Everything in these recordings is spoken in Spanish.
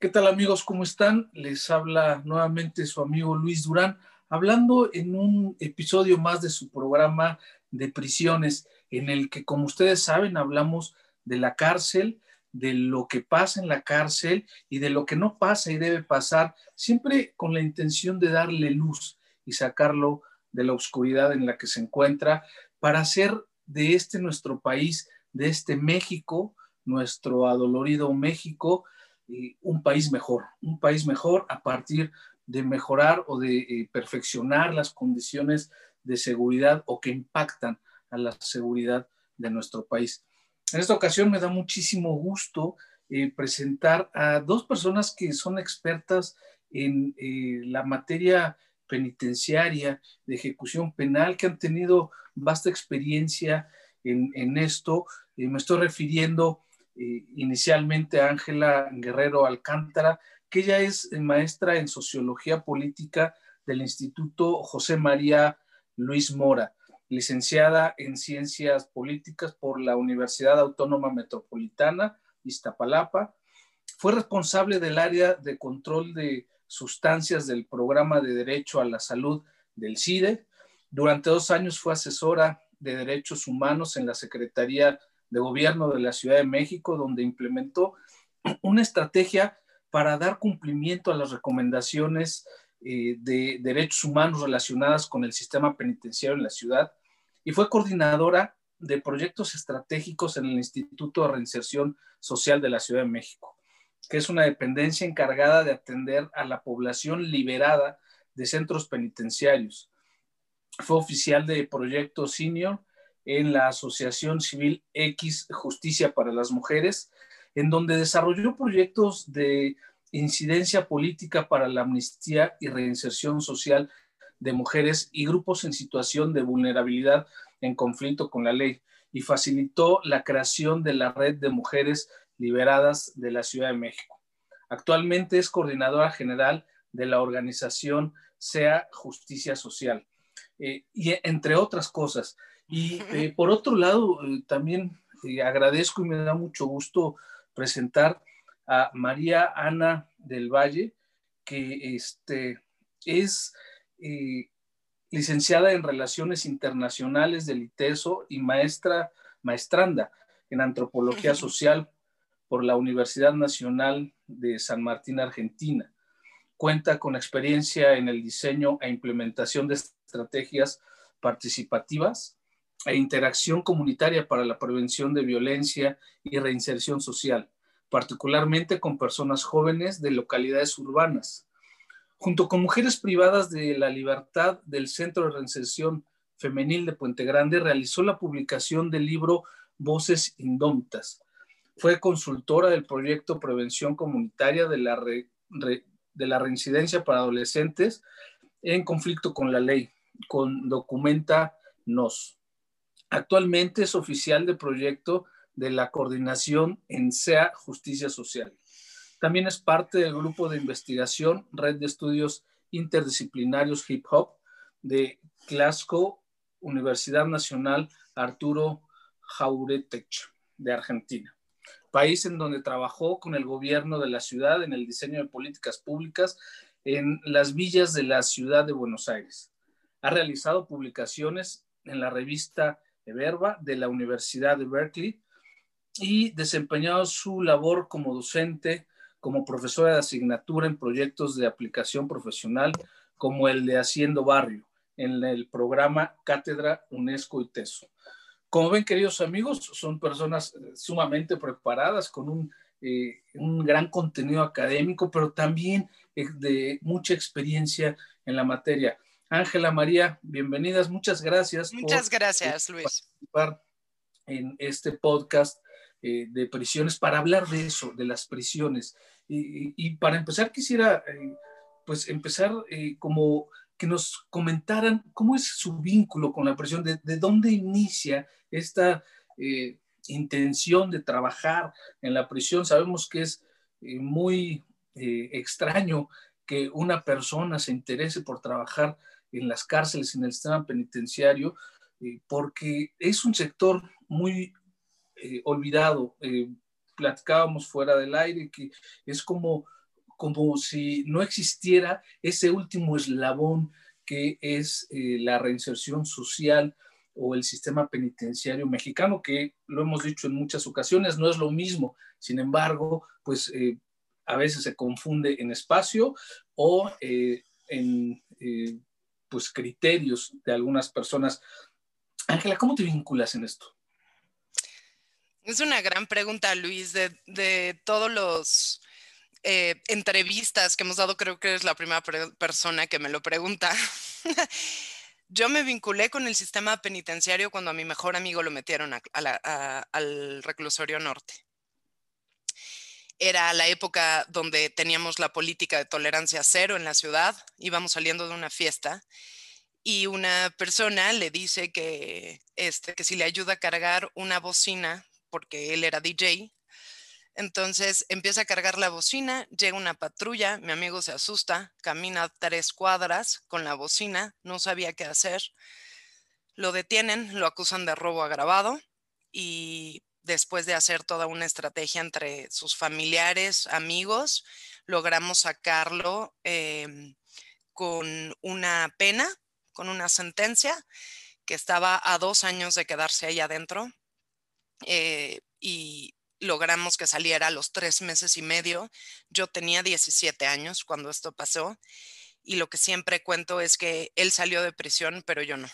¿Qué tal amigos? ¿Cómo están? Les habla nuevamente su amigo Luis Durán, hablando en un episodio más de su programa de prisiones, en el que, como ustedes saben, hablamos de la cárcel, de lo que pasa en la cárcel y de lo que no pasa y debe pasar, siempre con la intención de darle luz y sacarlo de la oscuridad en la que se encuentra, para hacer de este nuestro país, de este México, nuestro adolorido México, un país mejor, un país mejor a partir de mejorar o de eh, perfeccionar las condiciones de seguridad o que impactan a la seguridad de nuestro país. En esta ocasión me da muchísimo gusto eh, presentar a dos personas que son expertas en eh, la materia penitenciaria de ejecución penal, que han tenido vasta experiencia en, en esto. me estoy refiriendo eh, inicialmente Ángela Guerrero Alcántara, que ella es maestra en sociología política del Instituto José María Luis Mora, licenciada en ciencias políticas por la Universidad Autónoma Metropolitana, Iztapalapa. Fue responsable del área de control de sustancias del programa de Derecho a la Salud del CIDE. Durante dos años fue asesora de derechos humanos en la Secretaría de Gobierno de la Ciudad de México, donde implementó una estrategia para dar cumplimiento a las recomendaciones eh, de derechos humanos relacionadas con el sistema penitenciario en la ciudad y fue coordinadora de proyectos estratégicos en el Instituto de Reinserción Social de la Ciudad de México, que es una dependencia encargada de atender a la población liberada de centros penitenciarios. Fue oficial de proyecto senior en la Asociación Civil X Justicia para las Mujeres, en donde desarrolló proyectos de incidencia política para la amnistía y reinserción social de mujeres y grupos en situación de vulnerabilidad en conflicto con la ley y facilitó la creación de la red de mujeres liberadas de la Ciudad de México. Actualmente es coordinadora general de la organización SEA Justicia Social. Eh, y entre otras cosas, y eh, por otro lado, eh, también eh, agradezco y me da mucho gusto presentar a María Ana del Valle, que este, es licenciada en Relaciones Internacionales del ITESO y maestra, maestranda en Antropología Social por la Universidad Nacional de San Martín, Argentina. Cuenta con experiencia en el diseño e implementación de estrategias participativas e interacción comunitaria para la prevención de violencia y reinserción social, particularmente con personas jóvenes de localidades urbanas. Junto con mujeres privadas de la libertad del Centro de Reinserción Femenil de Puente Grande, realizó la publicación del libro Voces Indómitas. Fue consultora del proyecto Prevención Comunitaria de la, de la Reincidencia para Adolescentes en conflicto con la ley, con Documenta Nos. Actualmente es oficial de proyecto de la coordinación en SEA Justicia Social. También es parte del grupo de investigación Red de Estudios Interdisciplinarios Hip Hop de Glasgow, Universidad Nacional Arturo Jauretech de Argentina, país en donde trabajó con el gobierno de la ciudad en el diseño de políticas públicas en las villas de la ciudad de Buenos Aires. Ha realizado publicaciones en la revista Verba de la Universidad de Berkeley y desempeñado su labor como docente, como profesora de asignatura en proyectos de aplicación profesional como el de Haciendo Barrio en el programa Cátedra UNESCO y TESO. Como ven, queridos amigos, son personas eh, sumamente preparadas con un, eh, un gran contenido académico, pero también eh, de mucha experiencia en la materia. Ángela María, bienvenidas, muchas gracias. Muchas gracias, Luis. Participar en este podcast eh, de prisiones para hablar de eso, de las prisiones. Y, para empezar, quisiera eh, pues empezar eh, como que nos comentaran cómo es su vínculo con la prisión, de, dónde inicia esta intención de trabajar en la prisión. Sabemos que es muy extraño que una persona se interese por trabajar en las cárceles, en el sistema penitenciario, porque es un sector muy olvidado platicábamos fuera del aire, que es como, como si no existiera ese último eslabón que es eh, la reinserción social o el sistema penitenciario mexicano, que lo hemos dicho en muchas ocasiones, no es lo mismo. Sin embargo, pues eh, a veces se confunde en espacio o eh, en pues criterios de algunas personas. Ángela, ¿cómo te vinculas en esto? Es una gran pregunta, Luis, de, todos los eh, entrevistas que hemos dado, creo que eres la primera persona que me lo pregunta. Yo me vinculé con el sistema penitenciario cuando a mi mejor amigo lo metieron al reclusorio norte. Era la época donde teníamos la política de tolerancia cero en la ciudad, íbamos saliendo de una fiesta y una persona le dice que, este, que si le ayuda a cargar una bocina porque él era DJ. Entonces empieza a cargar la bocina, llega una patrulla, mi amigo se asusta, camina tres cuadras con la bocina, no sabía qué hacer. Lo detienen, lo acusan de robo agravado y después de hacer toda una estrategia entre sus familiares, amigos, logramos sacarlo em, con una pena, con una sentencia que estaba a dos años de quedarse ahí adentro eh, y logramos que saliera a los tres meses y medio. Yo tenía 17 años cuando esto pasó y lo que siempre cuento es que él salió de prisión, pero yo no.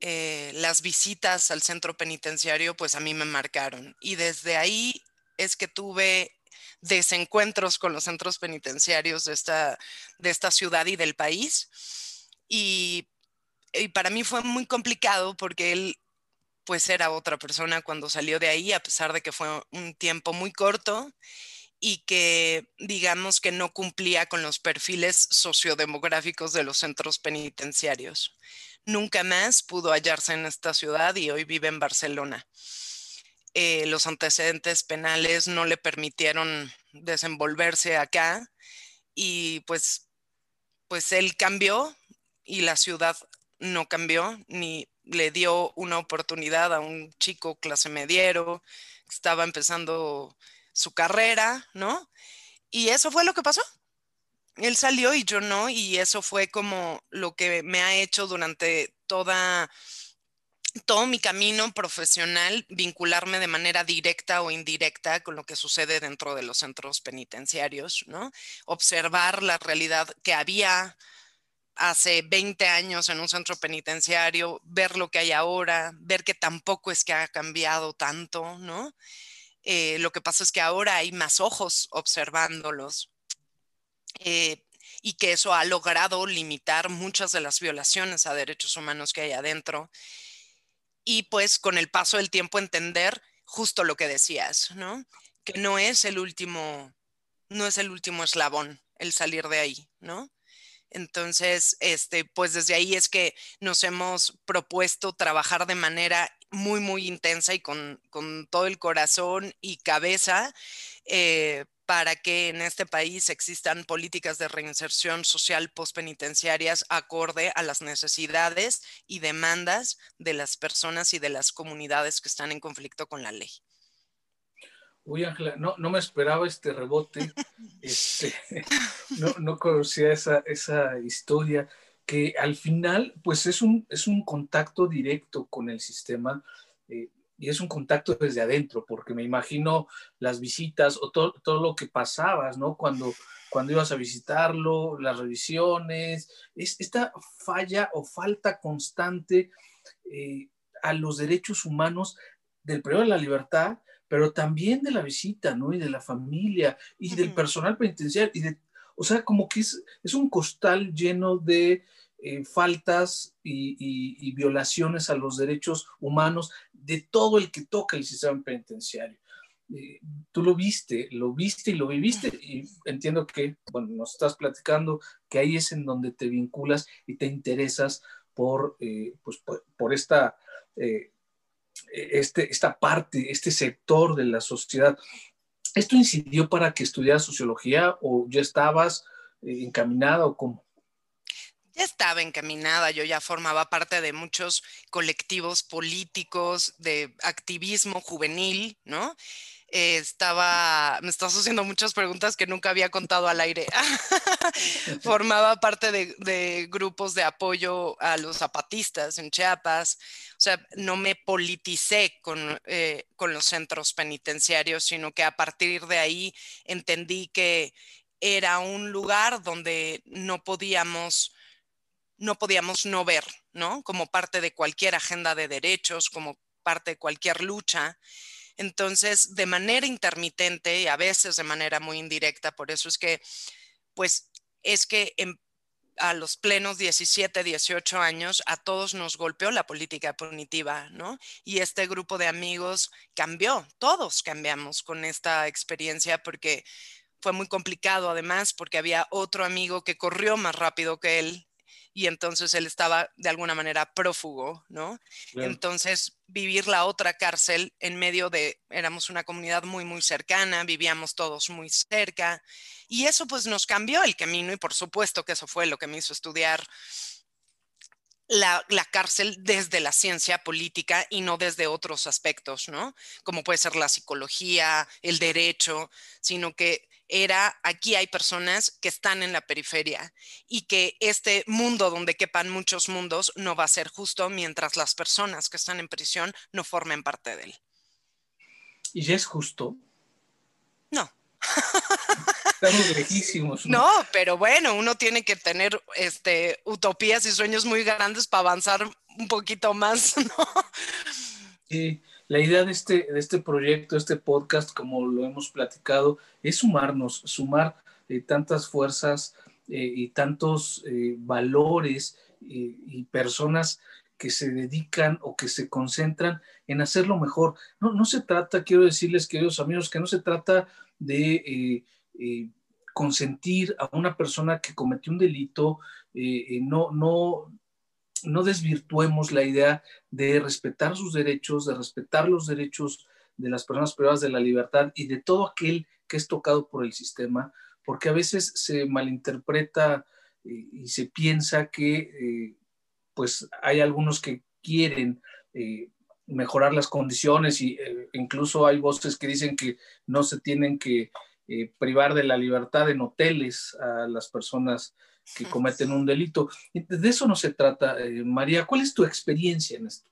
Eh, las visitas al centro penitenciario, pues a mí me marcaron y desde ahí es que tuve desencuentros con los centros penitenciarios de esta, de esta ciudad y del país. Y, y para mí fue muy complicado porque él pues era otra persona cuando salió de ahí, a pesar de que fue un tiempo muy corto y que digamos que no cumplía con los perfiles sociodemográficos de los centros penitenciarios. Nunca más pudo hallarse en esta ciudad y hoy vive en Barcelona. Eh, los antecedentes penales no le permitieron desenvolverse acá y pues, pues él cambió y la ciudad no cambió ni le dio una oportunidad a un chico clase mediero que estaba empezando su carrera, ¿no? Y eso fue lo que pasó. Él salió y yo no, y eso fue como lo que me ha hecho durante toda todo mi camino profesional vincularme de manera directa o indirecta con lo que sucede dentro de los centros penitenciarios, ¿no? Observar la realidad que había hace 20 años en un centro penitenciario, ver lo que hay ahora, ver que tampoco es que ha cambiado tanto, ¿no? Eh, lo que pasa es que ahora hay más ojos observándolos eh, y que eso ha logrado limitar muchas de las violaciones a derechos humanos que hay adentro. Y pues con el paso del tiempo entender justo lo que decías, ¿no? Que no es el último, no es el último eslabón el salir de ahí, ¿no? Entonces, este, pues desde ahí es que nos hemos propuesto trabajar de manera muy, muy intensa y con, todo el corazón y cabeza eh, para que en este país existan políticas de reinserción social postpenitenciarias acorde a las necesidades y demandas de las personas y de las comunidades que están en conflicto con la ley. Uy, Ángela, no, no me esperaba este rebote, este, no, no, conocía esa, esa historia, que al final, pues es un, es un contacto directo con el sistema eh, y es un contacto desde adentro, porque me imagino las visitas o todo, todo lo que pasabas, ¿no? Cuando, cuando ibas a visitarlo, las revisiones, es esta falla o falta constante eh, a los derechos humanos del periodo de la libertad pero también de la visita, ¿no? Y de la familia y del personal penitenciario. Y de, o sea, como que es, es un costal lleno de eh, faltas y, violaciones a los derechos humanos de todo el que toca el sistema penitenciario. eh, tú lo viste, lo viste y lo viviste y entiendo que, bueno, nos estás platicando que ahí es en donde te vinculas y te interesas por, eh, pues, por, esta, este, esta parte, este sector de la sociedad. ¿Esto incidió para que estudiaras sociología o ya estabas encaminada o cómo? Ya estaba encaminada, yo ya formaba parte de muchos colectivos políticos de activismo juvenil, ¿no? estaba, me estás haciendo muchas preguntas que nunca había contado al aire. Formaba parte de, grupos de apoyo a los zapatistas en Chiapas. O sea, no me politicé con, eh, con los centros penitenciarios, sino que a partir de ahí entendí que era un lugar donde no podíamos no podíamos no ver, ¿no? Como parte de cualquier agenda de derechos, como parte de cualquier lucha. Entonces, de manera intermitente y a veces de manera muy indirecta, por eso es que, pues, es que a los plenos 17, 18 años, a todos nos golpeó la política punitiva, ¿no? Y este grupo de amigos cambió, todos cambiamos con esta experiencia porque fue muy complicado además, porque había otro amigo que corrió más rápido que él y entonces él estaba de alguna manera prófugo, ¿no? Entonces, vivir la otra cárcel en medio de, éramos una comunidad muy, muy cercana, vivíamos todos muy cerca, y eso pues nos cambió el camino y por supuesto que eso fue lo que me hizo estudiar la, la, cárcel desde la ciencia política y no desde otros aspectos, ¿no? Como puede ser la psicología, el derecho, sino que era aquí hay personas que están en la periferia y que este mundo donde quepan muchos mundos no va a ser justo mientras las personas que están en prisión no formen parte de él. ¿Y ya es justo? No. Estamos lejísimos. ¿no? pero bueno, uno tiene que tener este, utopías y sueños muy grandes para avanzar un poquito más, ¿no? Sí, la idea de este, de este proyecto, este podcast, como lo hemos platicado, es sumarnos, sumar eh, tantas fuerzas eh, y tantos eh, valores y personas que se dedican o que se concentran en hacerlo mejor. No, no se trata, quiero decirles, queridos amigos, que no se trata de consentir a una persona que cometió un delito, no, no, no desvirtuemos la idea de respetar sus derechos, de respetar los derechos de las personas privadas de la libertad y de todo aquel que es tocado por el sistema, porque a veces se malinterpreta eh, y se piensa que eh, pues hay algunos que quieren eh, mejorar las condiciones y incluso hay voces que dicen que no se tienen que privar de la libertad en hoteles a las personas que cometen un delito. De eso no se trata, eh, María. ¿Cuál es tu experiencia en esto?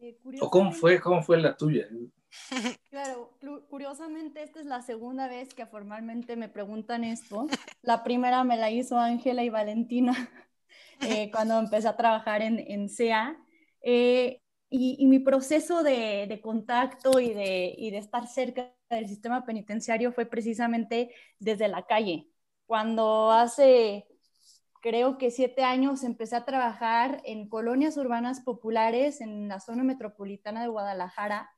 Eh, ¿O cómo fue, cómo fue la tuya? Claro, curiosamente esta es la segunda vez que formalmente me preguntan esto. La primera me la hizo Ángela y Valentina eh, cuando empecé a trabajar en, en CEA. y, mi proceso de, de contacto y de, y de estar cerca del sistema penitenciario fue precisamente desde la calle cuando hace, creo que siete años, empecé a trabajar en colonias urbanas populares en la zona metropolitana de Guadalajara,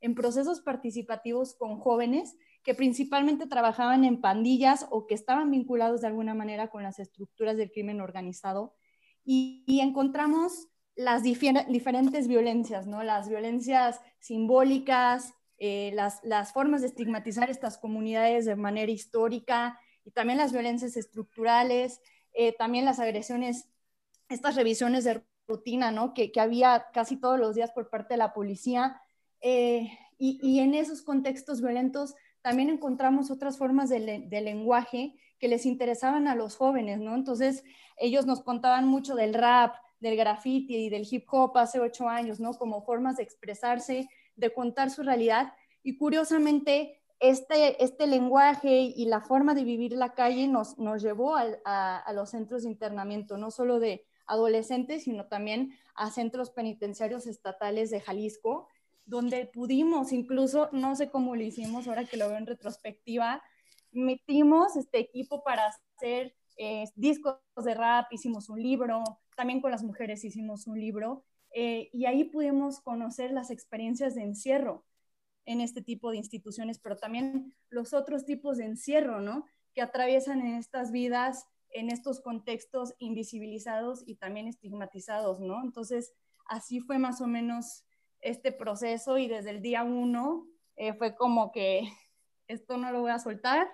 en procesos participativos con jóvenes que principalmente trabajaban en pandillas o que estaban vinculados de alguna manera con las estructuras del crimen organizado. Y, encontramos las diferentes violencias, ¿no? Las violencias simbólicas, eh, las, las formas de estigmatizar estas comunidades de manera histórica, y también las violencias estructurales, eh, también las agresiones, estas revisiones de rutina, ¿no? Que, había casi todos los días por parte de la policía. Eh, y, y, en esos contextos violentos también encontramos otras formas de, de, lenguaje que les interesaban a los jóvenes, ¿no? Entonces, ellos nos contaban mucho del rap, del graffiti y del hip hop hace ocho años, ¿no? Como formas de expresarse, de contar su realidad. Y curiosamente, este, este lenguaje y la forma de vivir la calle nos, nos llevó a, los centros de internamiento, no solo de adolescentes, sino también a centros penitenciarios estatales de Jalisco, donde pudimos, incluso, no sé cómo lo hicimos, ahora que lo veo en retrospectiva, metimos este equipo para hacer eh, discos de rap, hicimos un libro, también con las mujeres hicimos un libro, eh, y ahí pudimos conocer las experiencias de encierro, en este tipo de instituciones, pero también los otros tipos de encierro, ¿no? Que atraviesan en estas vidas, en estos contextos invisibilizados y también estigmatizados, ¿no? Entonces, así fue más o menos este proceso y desde el día uno eh, fue como que esto no lo voy a soltar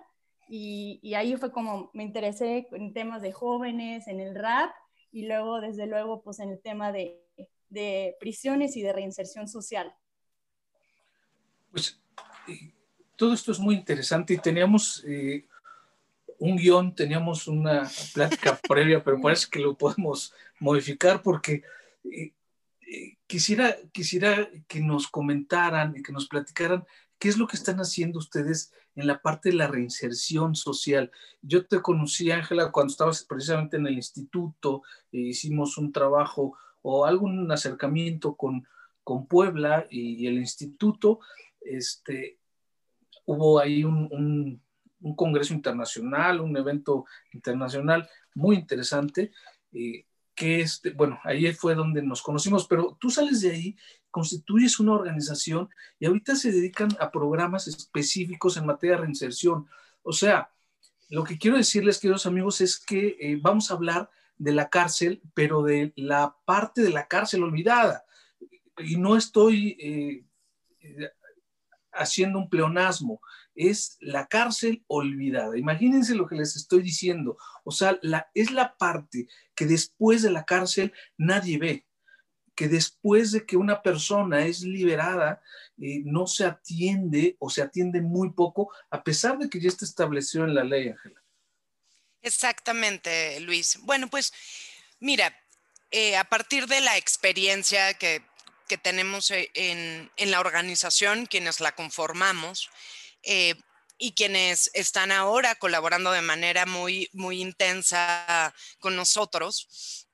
y, y, ahí fue como me interesé en temas de jóvenes, en el rap y luego desde luego pues en el tema de, de prisiones y de reinserción social. Pues eh, todo esto es muy interesante y teníamos eh, un guion, teníamos una plática previa, pero parece que lo podemos modificar porque quisiera, quisiera que nos comentaran y que nos platicaran qué es lo que están haciendo ustedes en la parte de la reinserción social. Yo te conocí, Ángela, cuando estabas precisamente en el instituto, e hicimos un trabajo o algún acercamiento con, con Puebla y, el instituto. Este, hubo ahí un, congreso internacional, un evento internacional muy interesante. Eh, que este, bueno, ahí fue donde nos conocimos, pero tú sales de ahí, constituyes una organización y ahorita se dedican a programas específicos en materia de reinserción. O sea, lo que quiero decirles, queridos amigos, es que eh, vamos a hablar de la cárcel, pero de la parte de la cárcel olvidada. Y no estoy eh, haciendo un pleonasmo, es la cárcel olvidada. Imagínense lo que les estoy diciendo. O sea, es la parte que después de la cárcel nadie ve, que después de que una persona es liberada, eh, no se atiende o se atiende muy poco, a pesar de que ya está establecido en la ley, Ángela. Exactamente, Luis. Bueno, pues mira, eh, a partir de la experiencia que, tenemos eh, en, en, la organización, quienes la conformamos, eh, y quienes están ahora colaborando de manera muy, muy intensa con nosotros,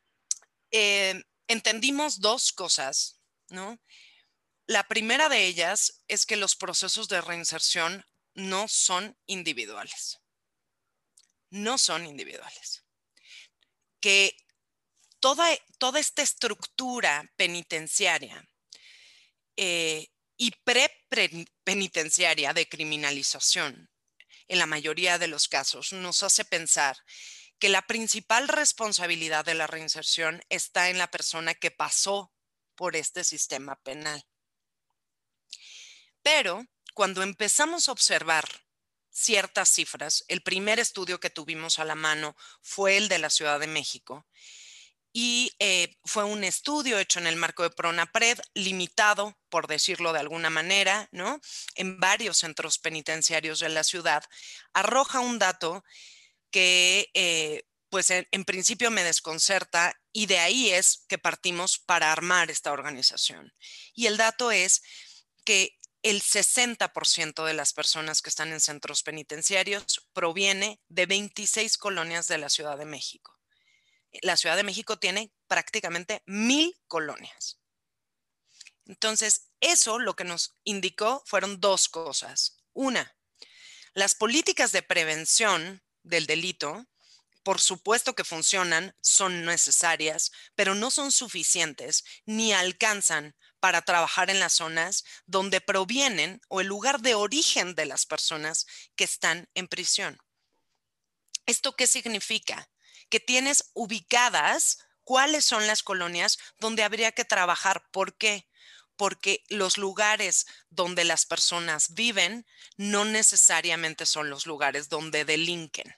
eh, entendimos dos cosas, ¿no? La primera de ellas es que los procesos de reinserción no son individuales. No son individuales. Que toda, esta estructura penitenciaria eh, y pre-penitenciaria de criminalización, en la mayoría de los casos, nos hace pensar que la principal responsabilidad de la reinserción está en la persona que pasó por este sistema penal. Pero cuando empezamos a observar ciertas cifras, el primer estudio que tuvimos a la mano fue el de la Ciudad de México, y eh, fue un estudio hecho en el marco de PRONAPRED, limitado, por decirlo de alguna manera, ¿no? En varios centros penitenciarios de la ciudad, arroja un dato que, eh, pues, en, en principio me desconcerta y de ahí es que partimos para armar esta organización. Y el dato es que el 60% de las personas que están en centros penitenciarios proviene de 26 colonias de la Ciudad de México la Ciudad de México tiene prácticamente mil colonias. Entonces, eso lo que nos indicó fueron dos cosas. Una, las políticas de prevención del delito, por supuesto que funcionan, son necesarias, pero no son suficientes ni alcanzan para trabajar en las zonas donde provienen o el lugar de origen de las personas que están en prisión. ¿Esto qué significa? Que tienes ubicadas cuáles son las colonias donde habría que trabajar. ¿Por qué? Porque los lugares donde las personas viven no necesariamente son los lugares donde delinquen.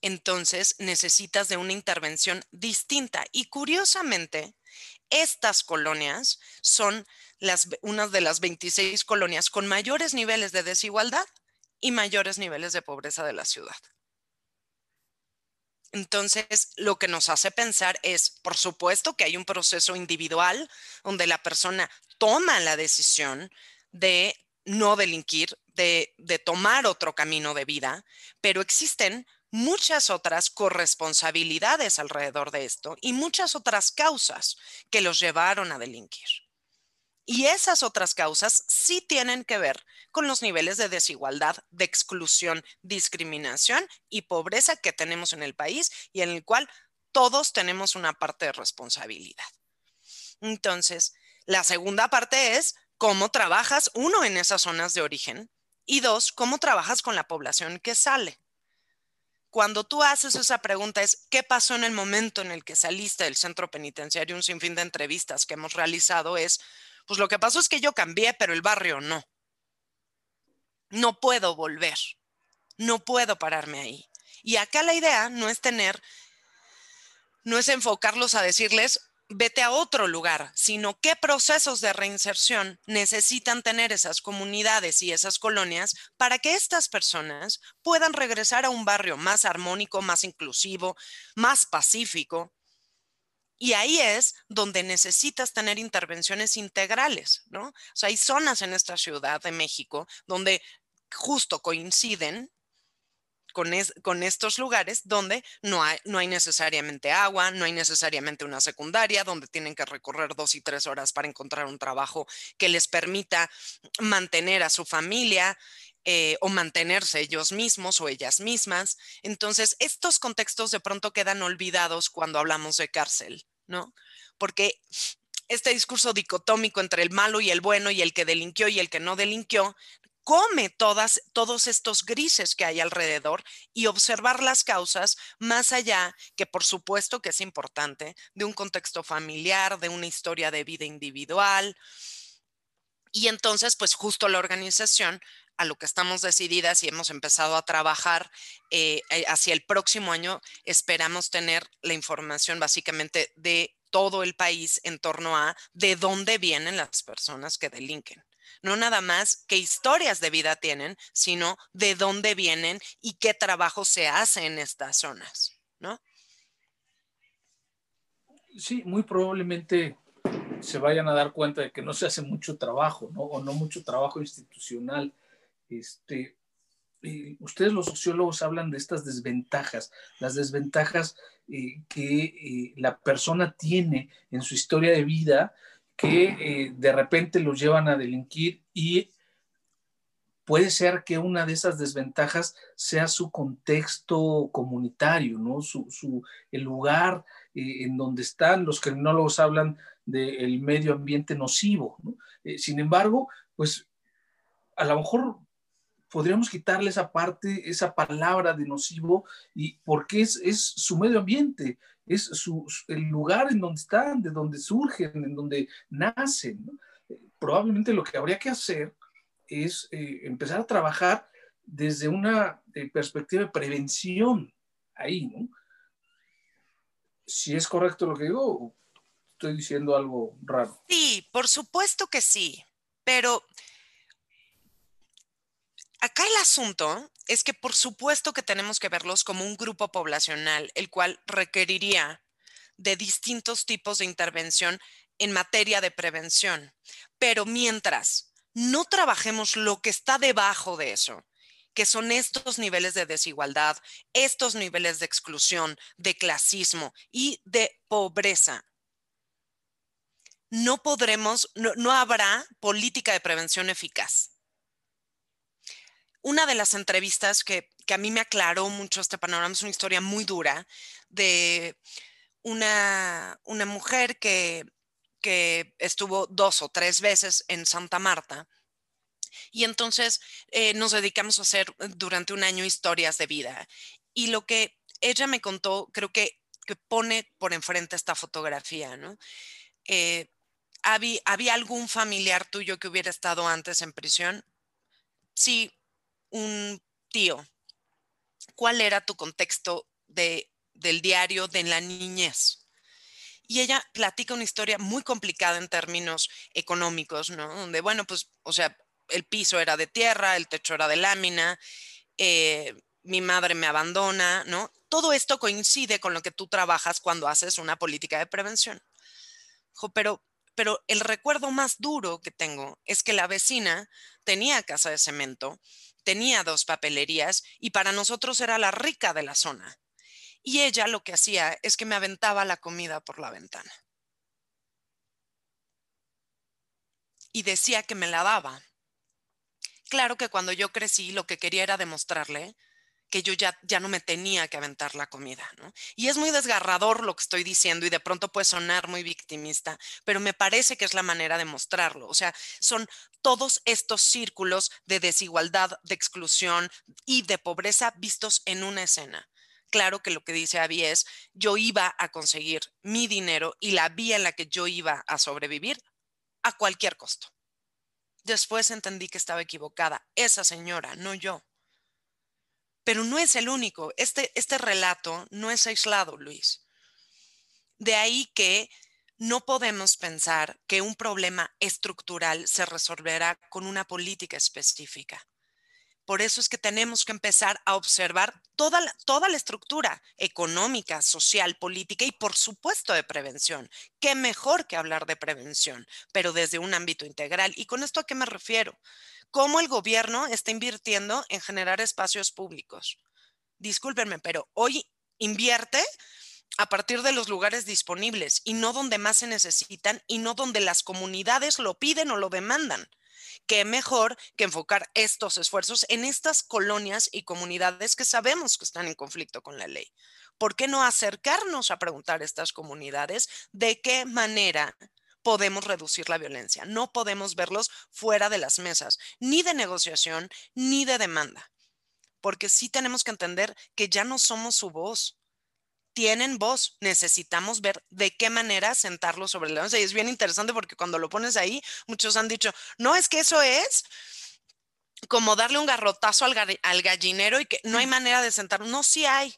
Entonces necesitas de una intervención distinta. Y curiosamente, estas colonias son las, unas de las 26 colonias con mayores niveles de desigualdad y mayores niveles de pobreza de la ciudad. Entonces, lo que nos hace pensar es, por supuesto que hay un proceso individual donde la persona toma la decisión de no delinquir, de, tomar otro camino de vida, pero existen muchas otras corresponsabilidades alrededor de esto y muchas otras causas que los llevaron a delinquir. Y esas otras causas sí tienen que ver con los niveles de desigualdad, de exclusión, discriminación y pobreza que tenemos en el país y en el cual todos tenemos una parte de responsabilidad. Entonces, la segunda parte es cómo trabajas, uno, en esas zonas de origen y dos, cómo trabajas con la población que sale. Cuando tú haces esa pregunta es, ¿qué pasó en el momento en el que saliste del centro penitenciario? Un sinfín de entrevistas que hemos realizado es, pues lo que pasó es que yo cambié, pero el barrio no. No puedo volver, no puedo pararme ahí. Y acá la idea no es tener, no es enfocarlos a decirles, vete a otro lugar, sino qué procesos de reinserción necesitan tener esas comunidades y esas colonias para que estas personas puedan regresar a un barrio más armónico, más inclusivo, más pacífico. Y ahí es donde necesitas tener intervenciones integrales, ¿no? O sea, hay zonas en esta ciudad de México donde justo coinciden con, estos lugares donde no no hay necesariamente agua, no hay necesariamente una secundaria, donde tienen que recorrer dos y tres horas para encontrar un trabajo que les permita mantener a su familia. Eh, o mantenerse ellos mismos o ellas mismas. Entonces, estos contextos de pronto quedan olvidados cuando hablamos de cárcel, ¿no? Porque este discurso dicotómico entre el malo y el bueno y el que delinquió y el que no delinquió come todas, todos estos grises que hay alrededor y observar las causas más allá, que por supuesto que es importante, de un contexto familiar, de una historia de vida individual. Y entonces, pues justo la organización a lo que estamos decididas y hemos empezado a trabajar eh, eh, hacia el próximo año, esperamos tener la información básicamente de todo el país en torno a de dónde vienen las personas que delinquen no nada más qué historias de vida tienen, sino de dónde vienen y qué trabajo se hace en estas zonas, ¿no? Sí, muy probablemente se vayan a dar cuenta de que no se hace mucho trabajo, ¿no? O no mucho trabajo institucional. Este, ustedes los sociólogos hablan de estas desventajas, las desventajas eh, que eh, la persona tiene en su historia de vida que eh, de repente los llevan a delinquir y puede ser que una de esas desventajas sea su contexto comunitario, ¿no? Su, el lugar en donde están. Los criminólogos hablan del medio ambiente nocivo, sin embargo, pues a lo mejor podríamos quitarle esa parte, esa palabra de nocivo, y porque es, es su medio ambiente, es su, el lugar en donde están, de donde surgen, en donde nacen. Probablemente lo que habría que hacer es eh, empezar a trabajar desde una eh, perspectiva de prevención ahí, ¿no? Si es correcto lo que digo, estoy diciendo algo raro. Sí, por supuesto que sí, pero acá el asunto es que por supuesto que tenemos que verlos como un grupo poblacional, el cual requeriría de distintos tipos de intervención en materia de prevención. Pero mientras no trabajemos lo que está debajo de eso, que son estos niveles de desigualdad, estos niveles de exclusión, de clasismo y de pobreza, no podremos, no, no habrá política de prevención eficaz una de las entrevistas que, a mí me aclaró mucho este panorama es una historia muy dura de una, una mujer que, que estuvo dos o tres veces en Santa Marta. Y entonces eh, nos dedicamos a hacer durante un año historias de vida. Y lo que ella me contó, creo que, que pone por enfrente esta fotografía, ¿no? Eh, ¿había, ¿Había algún familiar tuyo que hubiera estado antes en prisión? Sí, un tío, ¿cuál era tu contexto de, del diario de la niñez? Y ella platica una historia muy complicada en términos económicos, ¿no? Donde, bueno, pues, o sea, el piso era de tierra, el techo era de lámina, eh, mi madre me abandona, ¿no? Todo esto coincide con lo que tú trabajas cuando haces una política de prevención. pero, pero el recuerdo más duro que tengo es que la vecina tenía casa de cemento tenía dos papelerías y para nosotros era la rica de la zona. Y ella lo que hacía es que me aventaba la comida por la ventana. Y decía que me la daba. Claro que cuando yo crecí lo que quería era demostrarle que yo ya, ya no me tenía que aventar la comida, ¿no? Y es muy desgarrador lo que estoy diciendo y de pronto puede sonar muy victimista, pero me parece que es la manera de mostrarlo. O sea, son todos estos círculos de desigualdad, de exclusión y de pobreza vistos en una escena. Claro que lo que dice Abby es, yo iba a conseguir mi dinero y la vía en la que yo iba a sobrevivir a cualquier costo. Después entendí que estaba equivocada, esa señora, no yo. Pero no es el único. Este, este relato no es aislado, Luis. De ahí que no podemos pensar que un problema estructural se resolverá con una política específica. Por eso es que tenemos que empezar a observar toda la, toda la estructura económica, social, política y por supuesto de prevención. ¿Qué mejor que hablar de prevención, pero desde un ámbito integral? ¿Y con esto a qué me refiero? Cómo el gobierno está invirtiendo en generar espacios públicos. Discúlpenme, pero hoy invierte a partir de los lugares disponibles y no donde más se necesitan y no donde las comunidades lo piden o lo demandan. Qué mejor que enfocar estos esfuerzos en estas colonias y comunidades que sabemos que están en conflicto con la ley. ¿Por qué no acercarnos a preguntar a estas comunidades de qué manera podemos reducir la violencia. No podemos verlos fuera de las mesas, ni de negociación, ni de demanda. Porque sí tenemos que entender que ya no somos su voz. Tienen voz. Necesitamos ver de qué manera sentarlos sobre la mesa. Y es bien interesante porque cuando lo pones ahí, muchos han dicho, no, es que eso es como darle un garrotazo al, al gallinero y que no hay manera de sentar. No, sí hay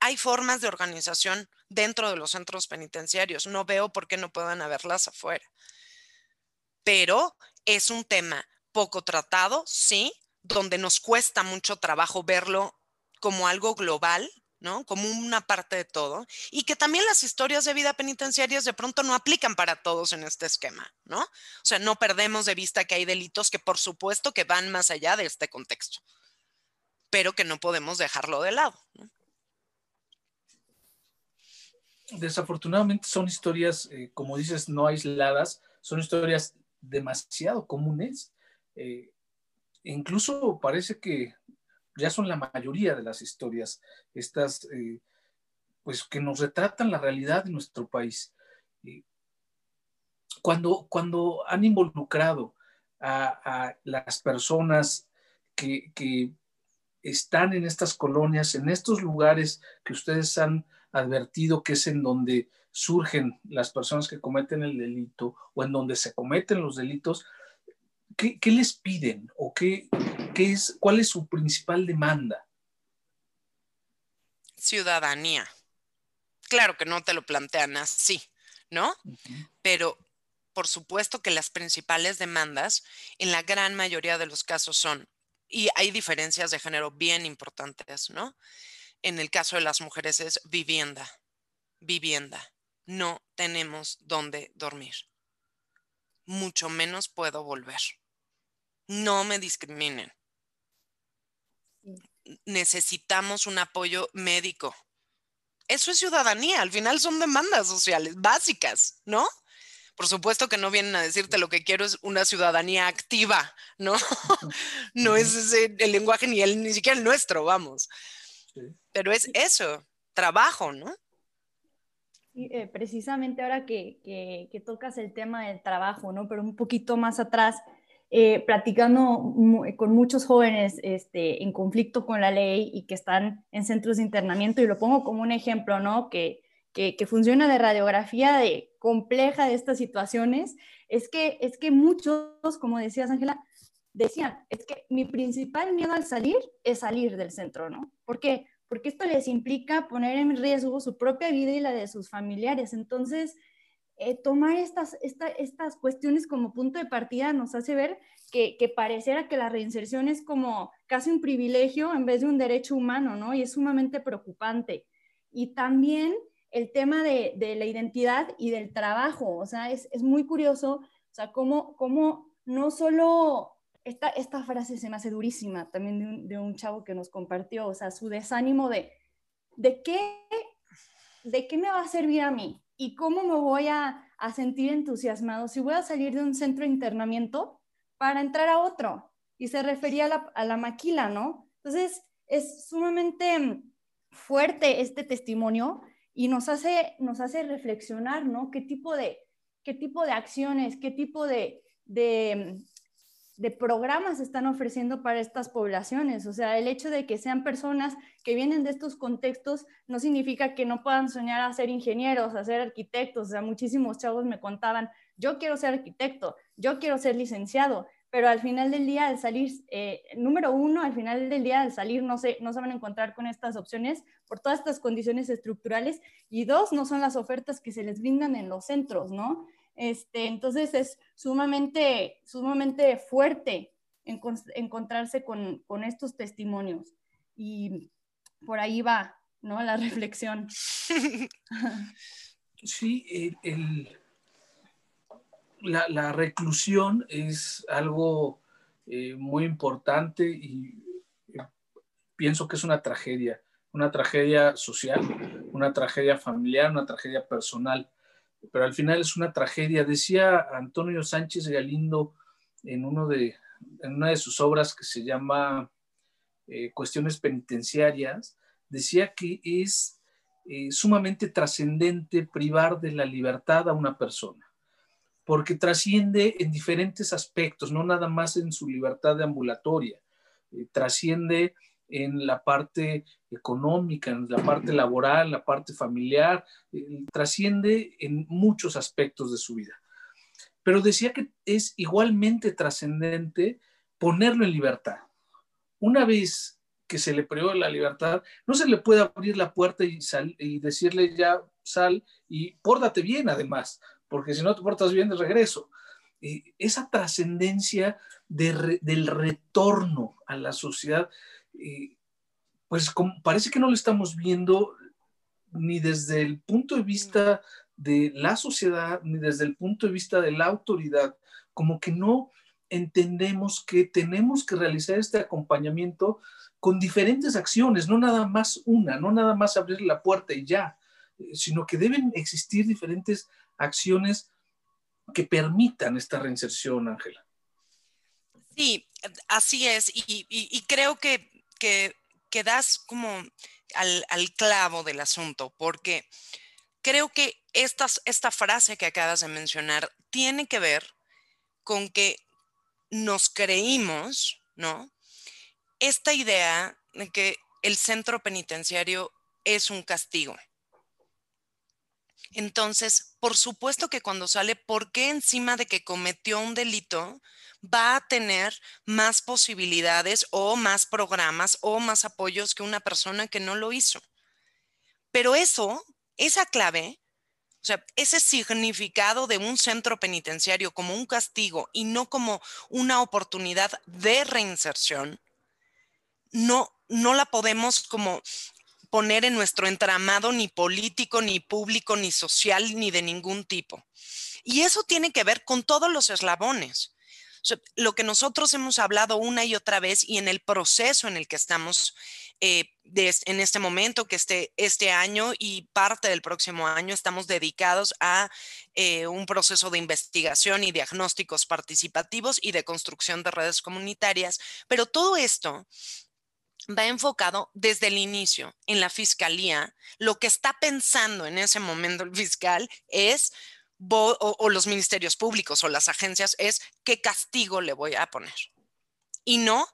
hay formas de organización dentro de los centros penitenciarios. No veo por qué no puedan haberlas afuera. Pero es un tema poco tratado, sí, donde nos cuesta mucho trabajo verlo como algo global, ¿no? Como una parte de todo. Y que también las historias de vida penitenciarias de pronto no aplican para todos en este esquema, ¿no? O sea, no perdemos de vista que hay delitos que por supuesto que van más allá de este contexto, pero que no podemos dejarlo de lado, ¿no? Desafortunadamente son historias, eh, como dices, no aisladas, son historias demasiado comunes. Eh, incluso parece que ya son la mayoría de las historias, estas, eh, pues que nos retratan la realidad de nuestro país. cuando, cuando han involucrado a, las personas que, que están en estas colonias, en estos lugares que ustedes han advertido que es en donde surgen las personas que cometen el delito o en donde se cometen los delitos, ¿qué, les piden o qué, qué, es, cuál es su principal demanda? Ciudadanía. Claro que no te lo plantean así, ¿no? Pero por supuesto que las principales demandas en la gran mayoría de los casos son, y hay diferencias de género bien importantes, ¿no? En el caso de las mujeres es vivienda, vivienda. No tenemos dónde dormir. Mucho menos puedo volver. No me discriminen. Necesitamos un apoyo médico. Eso es ciudadanía. Al final son demandas sociales básicas, ¿no? Por supuesto que no vienen a decirte lo que quiero es una ciudadanía activa, ¿no? no es ese el lenguaje ni el ni siquiera el nuestro, vamos. Pero es eso, trabajo, ¿no? Eh, precisamente ahora que, que, tocas el tema del trabajo, ¿no? Pero un poquito más atrás, eh, platicando con muchos jóvenes este, en conflicto con la ley y que están en centros de internamiento, y lo pongo como un ejemplo, ¿no? Que, que, funciona de radiografía de compleja de estas situaciones, es que, es que muchos, como decías Ángela, decían, es que mi principal miedo al salir es salir del centro, ¿no? ¿Por qué? Porque esto les implica poner en riesgo su propia vida y la de sus familiares. Entonces, eh, tomar estas, estas cuestiones como punto de partida nos hace ver que, que, pareciera que la reinserción es como casi un privilegio en vez de un derecho humano, ¿no? Y es sumamente preocupante. Y también el tema de, de la identidad y del trabajo, o sea, es, es muy curioso, o sea, cómo, cómo no solo esta, esta frase se me hace durísima también de un, de un, chavo que nos compartió, o sea, su desánimo de, ¿de qué, ¿de qué me va a servir a mí? ¿Y cómo me voy a, a sentir entusiasmado si voy a salir de un centro de internamiento para entrar a otro? Y se refería a la, a la maquila, ¿no? Entonces, es sumamente fuerte este testimonio y nos hace, nos hace reflexionar, ¿no? ¿Qué tipo de, qué tipo de acciones, qué tipo de, de, de programas están ofreciendo para estas poblaciones? O sea, el hecho de que sean personas que vienen de estos contextos no significa que no puedan soñar a ser ingenieros, a ser arquitectos. O sea, muchísimos chavos me contaban, yo quiero ser arquitecto, yo quiero ser licenciado, pero al final del día, al salir, eh, número uno, al final del día, al salir, no se, no se van a encontrar con estas opciones por todas estas condiciones estructurales, y dos, no son las ofertas que se les brindan en los centros, ¿no? Este, entonces es sumamente, sumamente fuerte encontrarse con, estos testimonios. Y por ahí va, ¿no? La reflexión. Sí, el la, reclusión es algo eh, muy importante y eh, pienso que es una tragedia, una tragedia social, una tragedia familiar, una tragedia personal, pero al final es una tragedia. Decía Antonio Sánchez Galindo en, uno de, en una de sus obras que se llama eh, Cuestiones Penitenciarias, decía que es sumamente trascendente privar de la libertad a una persona porque trasciende en diferentes aspectos, no nada más en su libertad de ambulatoria, eh, trasciende en la parte económica, en la parte laboral, la parte familiar, eh, trasciende en muchos aspectos de su vida. Pero decía que es igualmente trascendente ponerlo en libertad. Una vez que se le priva la libertad, no se le puede abrir la puerta y, y decirle ya sal y pórtate bien además, porque si no te portas bien de regreso. esa trascendencia del retorno a la sociedad, pues parece que no lo estamos viendo ni desde el punto de vista de la sociedad, ni desde el punto de vista de la autoridad, como que no entendemos que tenemos que realizar este acompañamiento con diferentes acciones, no nada más una, no nada más abrir la puerta y ya, eh, sino que deben existir diferentes acciones que permitan esta reinserción, Ángela. Sí, así es. Y, creo que, que, das como al, clavo del asunto, porque creo que esta, esta frase que acabas de mencionar tiene que ver con que nos creímos, ¿no? Esta idea de que el centro penitenciario es un castigo. Entonces, por supuesto que cuando sale, ¿por qué encima de que cometió un delito va a tener más posibilidades o más programas o más apoyos que una persona que no lo hizo? Pero eso, esa clave, o sea, ese significado de un centro penitenciario como un castigo y no como una oportunidad de reinserción, no, no la podemos como poner en nuestro entramado ni político, ni público, ni social, ni de ningún tipo. Y eso tiene que ver con todos los eslabones. Lo que nosotros hemos hablado una y otra vez y en el proceso en el que estamos eh, en este momento, que este, este año y parte del próximo año estamos dedicados a eh, un proceso de investigación y diagnósticos participativos y de construcción de redes comunitarias. Pero todo esto va enfocado desde el inicio en la fiscalía. Lo que está pensando en ese momento el fiscal es, o, los ministerios públicos o las agencias, es qué castigo le voy a poner. Y no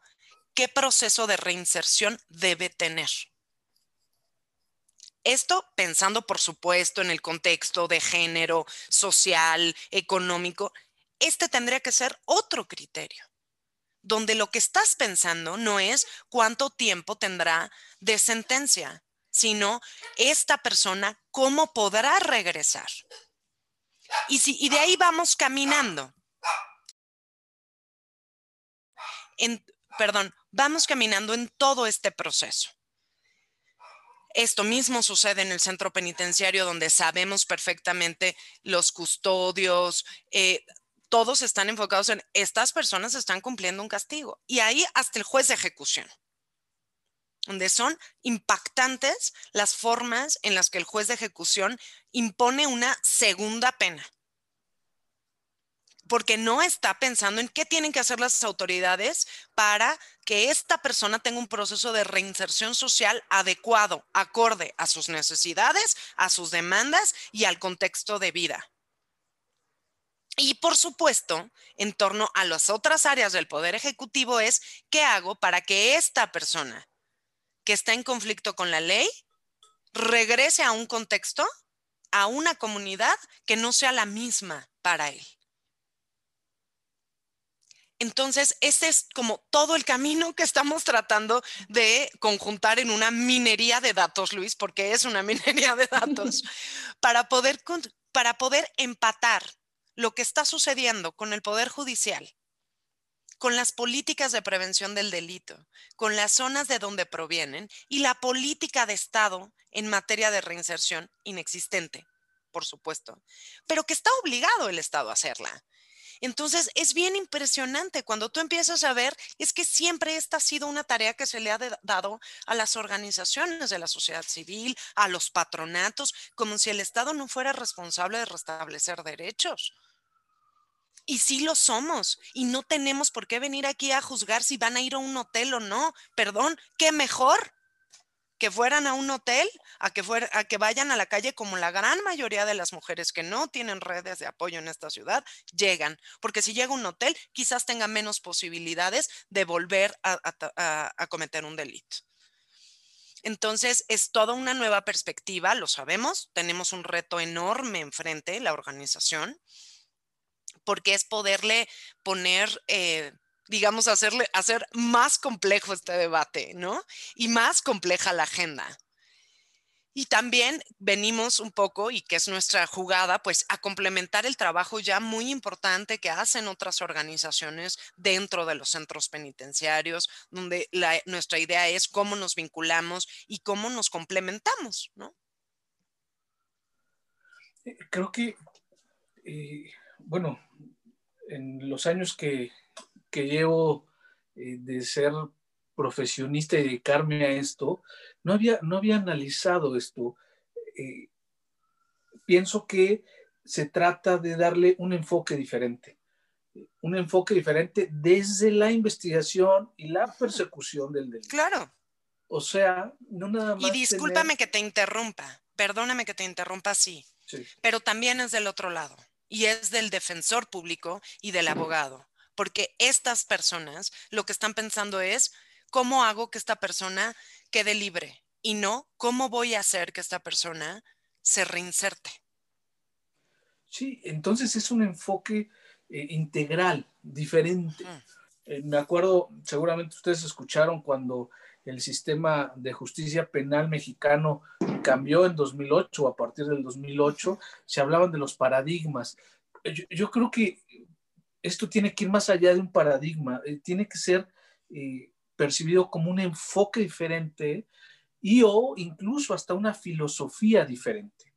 qué proceso de reinserción debe tener. Esto pensando, por supuesto, en el contexto de género, social, económico. Este tendría que ser otro criterio donde lo que estás pensando no es cuánto tiempo tendrá de sentencia, sino esta persona cómo podrá regresar. Y, si, y de ahí vamos caminando. En, perdón, vamos caminando en todo este proceso. Esto mismo sucede en el centro penitenciario donde sabemos perfectamente los custodios, eh, todos están enfocados en estas personas están cumpliendo un castigo. Y ahí hasta el juez de ejecución, donde son impactantes las formas en las que el juez de ejecución impone una segunda pena. porque no está pensando en qué tienen que hacer las autoridades para que esta persona tenga un proceso de reinserción social adecuado, acorde a sus necesidades, a sus demandas y al contexto de vida. Y por supuesto, en torno a las otras áreas del Poder Ejecutivo es, ¿qué hago para que esta persona que está en conflicto con la ley regrese a un contexto, a una comunidad que no sea la misma para él? Entonces, ese es como todo el camino que estamos tratando de conjuntar en una minería de datos, Luis, porque es una minería de datos, para poder, para poder empatar lo que está sucediendo con el Poder Judicial, con las políticas de prevención del delito, con las zonas de donde provienen y la política de Estado en materia de reinserción inexistente, por supuesto, pero que está obligado el Estado a hacerla. Entonces, es bien impresionante cuando tú empiezas a ver, es que siempre esta ha sido una tarea que se le ha dado a las organizaciones de la sociedad civil, a los patronatos, como si el Estado no fuera responsable de restablecer derechos. Y sí lo somos. Y no tenemos por qué venir aquí a juzgar si van a ir a un hotel o no. Perdón, qué mejor que fueran a un hotel, a que, a que vayan a la calle como la gran mayoría de las mujeres que no tienen redes de apoyo en esta ciudad, llegan. Porque si llega a un hotel, quizás tenga menos posibilidades de volver a, a cometer un delito. Entonces, es toda una nueva perspectiva, lo sabemos, tenemos un reto enorme enfrente, la organización, porque es poderle poner eh, digamos, hacerle, hacer más complejo este debate, ¿no? Y más compleja la agenda. Y también venimos un poco, y que es nuestra jugada, pues a complementar el trabajo ya muy importante que hacen otras organizaciones dentro de los centros penitenciarios, donde nuestra idea es cómo nos vinculamos y cómo nos complementamos, ¿no? Eh, creo que, eh, bueno, en los años que, que llevo eh, de ser profesionista y dedicarme a esto, no había, no había analizado esto. Eh, pienso que se trata de darle un enfoque diferente, un enfoque diferente desde la investigación y la persecución del delito. Claro. O sea, no nada más. Y discúlpame que te interrumpa, perdóname que te interrumpa, sí, sí, pero también es del otro lado y es del defensor público y del abogado porque estas personas lo que están pensando es, ¿cómo hago que esta persona quede libre? Y no, ¿cómo voy a hacer que esta persona se reinserte? Sí, entonces es un enfoque eh, integral, diferente. Eh, me acuerdo, seguramente ustedes escucharon cuando el sistema de justicia penal mexicano cambió en 2008, a partir del 2008, se hablaban de los paradigmas. yo creo que esto tiene que ir más allá de un paradigma, eh, tiene que ser eh, percibido como un enfoque diferente y o incluso hasta una filosofía diferente.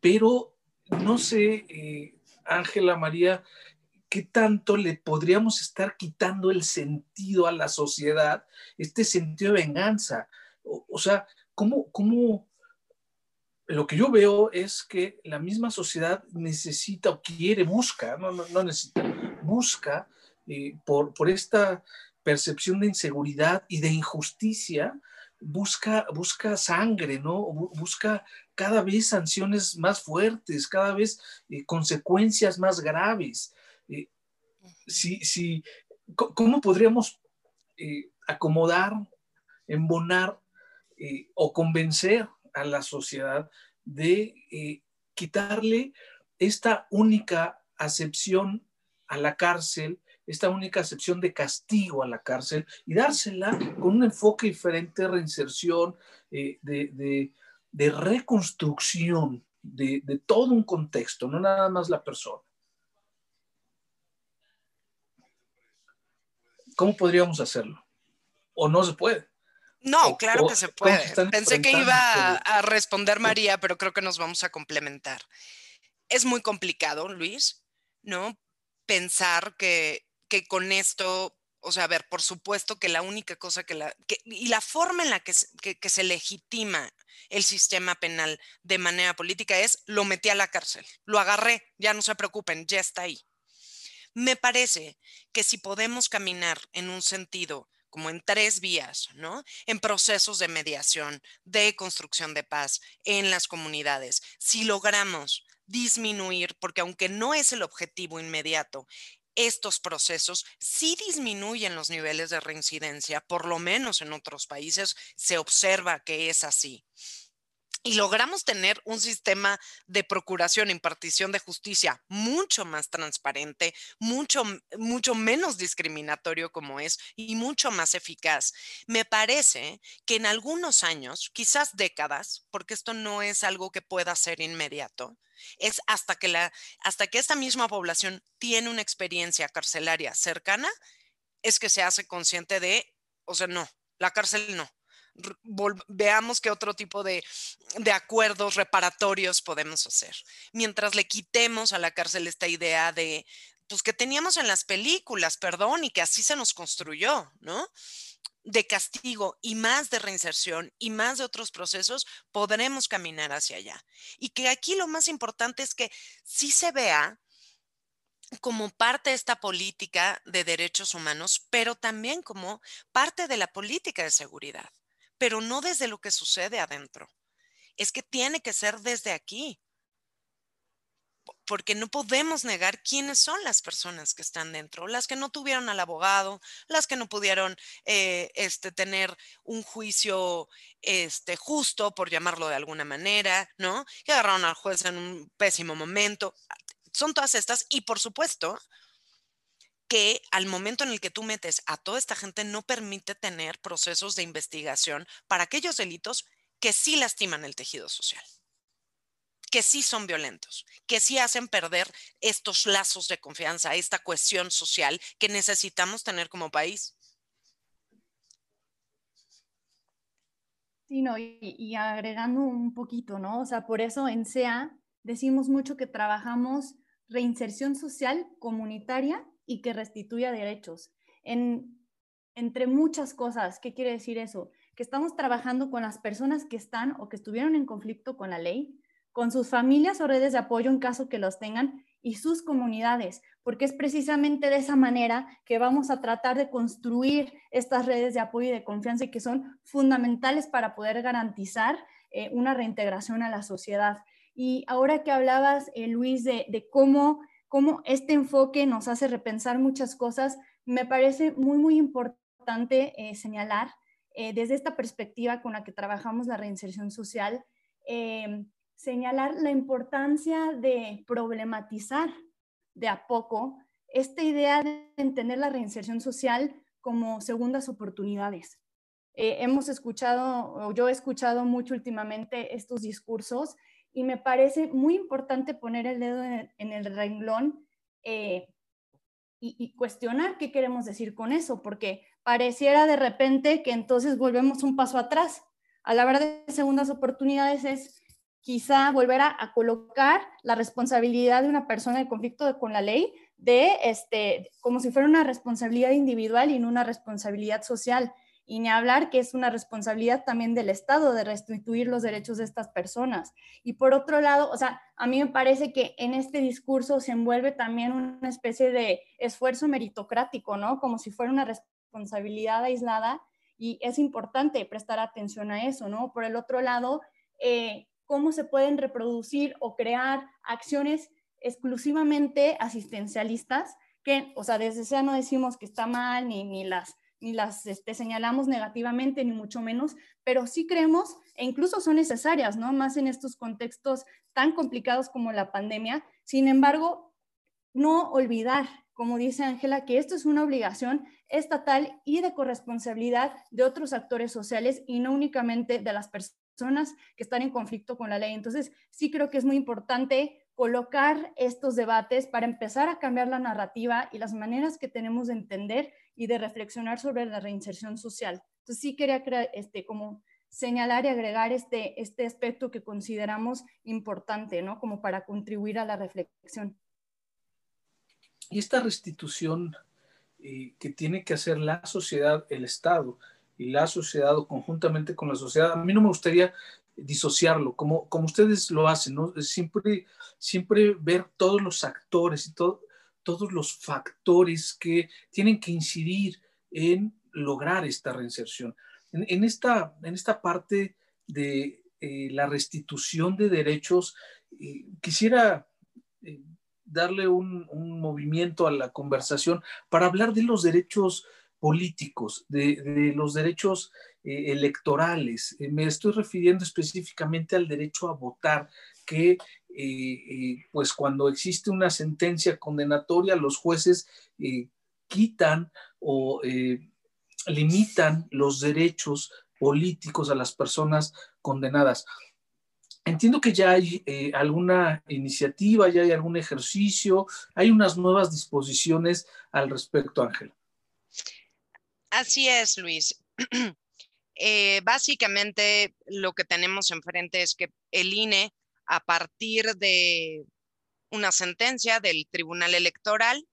Pero no sé, eh, Ángela María, qué tanto le podríamos estar quitando el sentido a la sociedad, este sentido de venganza. O, sea, ¿cómo, ¿cómo, lo que yo veo es que la misma sociedad necesita o quiere, busca, no, no, necesita, busca eh, por, por esta percepción de inseguridad y de injusticia, busca, busca sangre, ¿no? Busca cada vez sanciones más fuertes, cada vez eh, consecuencias más graves. Eh, si, si, ¿Cómo podríamos acomodar, embonar o convencer a la sociedad de eh, quitarle esta única acepción a la cárcel, esta única acepción de castigo a la cárcel y dársela con un enfoque diferente de reinserción, eh, de, reconstrucción de, de todo un contexto, no nada más la persona. ¿Cómo podríamos hacerlo? ¿O no se puede? No, claro que se puede. Pensé que iba a, responder María, pero creo que nos vamos a complementar. Es muy complicado, Luis, ¿no? Pensar que, que con esto o sea, a ver, por supuesto que la única cosa que la... y la forma en la que, que, se legitima el sistema penal de manera política es, lo metí a la cárcel, lo agarré, ya no se preocupen, ya está ahí. Me parece que si podemos caminar en un sentido como en tres vías, ¿no? En procesos de mediación, de construcción de paz en las comunidades. Si logramos disminuir, porque aunque no es el objetivo inmediato, estos procesos sí disminuyen los niveles de reincidencia, por lo menos en otros países se observa que es así y logramos tener un sistema de procuración, impartición de justicia mucho más transparente, mucho, mucho menos discriminatorio como es y mucho más eficaz. Me parece que en algunos años, quizás décadas, porque esto no es algo que pueda ser inmediato, es hasta que, la, hasta que esta misma población tiene una experiencia carcelaria cercana, es que se hace consciente de, o sea, no, la cárcel no veamos qué otro tipo de, acuerdos reparatorios podemos hacer. Mientras le quitemos a la cárcel esta idea de, pues que teníamos en las películas, perdón, y que así se nos construyó, ¿no? De castigo y más de reinserción y más de otros procesos, podremos caminar hacia allá. Y que aquí lo más importante es que sí se vea como parte de esta política de derechos humanos, pero también como parte de la política de seguridad pero no desde lo que sucede adentro. Es que tiene que ser desde aquí. Porque no podemos negar quiénes son las personas que están dentro, las que no tuvieron al abogado, las que no pudieron eh, este, tener un juicio este, justo, por llamarlo de alguna manera, ¿no? Que agarraron al juez en un pésimo momento. Son todas estas, y por supuesto, que al momento en el que tú metes a toda esta gente no permite tener procesos de investigación para aquellos delitos que sí lastiman el tejido social, que sí son violentos, que sí hacen perder estos lazos de confianza, esta cohesión social que necesitamos tener como país. Sí, no, y, y agregando un poquito, ¿no? O sea, por eso en SEA decimos mucho que trabajamos reinserción social comunitaria y que restituya derechos. En, entre muchas cosas, ¿qué quiere decir eso? Que estamos trabajando con las personas que están o que estuvieron en conflicto con la ley, con sus familias o redes de apoyo en caso que los tengan y sus comunidades, porque es precisamente de esa manera que vamos a tratar de construir estas redes de apoyo y de confianza y que son fundamentales para poder garantizar eh, una reintegración a la sociedad. Y ahora que hablabas, eh, Luis, de cómo cómo este enfoque nos hace repensar muchas cosas, me parece muy, muy importante eh, señalar eh, desde esta perspectiva con la que trabajamos la reinserción social, em, señalar la importancia de problematizar de a poco esta idea de entender la reinserción social como segundas oportunidades. Eh, hemos escuchado, o yo he escuchado mucho últimamente estos discursos y me parece muy importante poner el dedo en el, renglón eh, y, cuestionar qué queremos decir con eso, porque pareciera de repente que entonces volvemos un paso atrás. A la de segundas oportunidades es quizá volver a, colocar la responsabilidad de una persona en conflicto con la ley de este como si fuera una responsabilidad individual y no una responsabilidad social y ni hablar que es una responsabilidad también del Estado de restituir los derechos de estas personas. Y por otro lado, o sea, a mí me parece que en este discurso se envuelve también una especie de esfuerzo meritocrático, ¿no? Como si fuera una responsabilidad aislada y es importante prestar atención a eso, ¿no? Por el otro lado, eh, cómo se pueden reproducir o crear acciones exclusivamente asistencialistas, que, o sea, desde sea no decimos que está mal ni, ni las ni las este, señalamos negativamente, ni mucho menos, pero sí creemos, e incluso son necesarias, ¿no? Más en estos contextos tan complicados como la pandemia. Sin embargo, no olvidar, como dice Ángela, que esto es una obligación estatal y de corresponsabilidad de otros actores sociales y no únicamente de las personas que están en conflicto con la ley. Entonces, sí creo que es muy importante colocar estos debates para empezar a cambiar la narrativa y las maneras que tenemos de entender y de reflexionar sobre la reinserción social. Entonces sí quería este, como señalar y agregar este, este aspecto que consideramos importante, ¿no? Como para contribuir a la reflexión. Y esta restitución eh, que tiene que hacer la sociedad, el Estado y la sociedad conjuntamente con la sociedad. A mí no me gustaría disociarlo, como, como ustedes lo hacen, ¿no? Siempre, siempre ver todos los actores y todos los factores que tienen que incidir en lograr esta reinserción. En, esta, en esta parte de eh, la restitución de derechos, eh, quisiera eh, darle un, movimiento a la conversación para hablar de los derechos políticos, de, los derechos electorales. me estoy refiriendo específicamente al derecho a votar, que pues cuando existe una sentencia condenatoria, los jueces quitan o limitan los derechos políticos a las personas condenadas. Entiendo que ya hay eh, alguna iniciativa, ya hay algún ejercicio, hay unas nuevas disposiciones al respecto, Ángela. Así es, Luis. Eh, básicamente lo que tenemos enfrente es que el INE, a partir de una sentencia del Tribunal Electoral,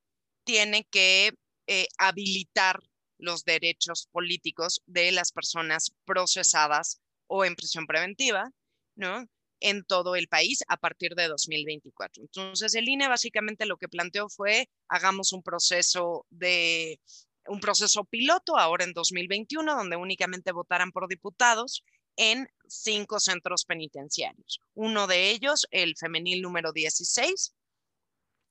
tiene que eh, habilitar los derechos políticos de las personas procesadas o en prisión preventiva, ¿no? En todo el país a partir de 2024. Entonces, el INE básicamente lo que planteó fue, hagamos un proceso de un proceso piloto ahora en 2021, donde únicamente votaran por diputados en cinco centros penitenciarios. Uno de ellos, el femenil número 16,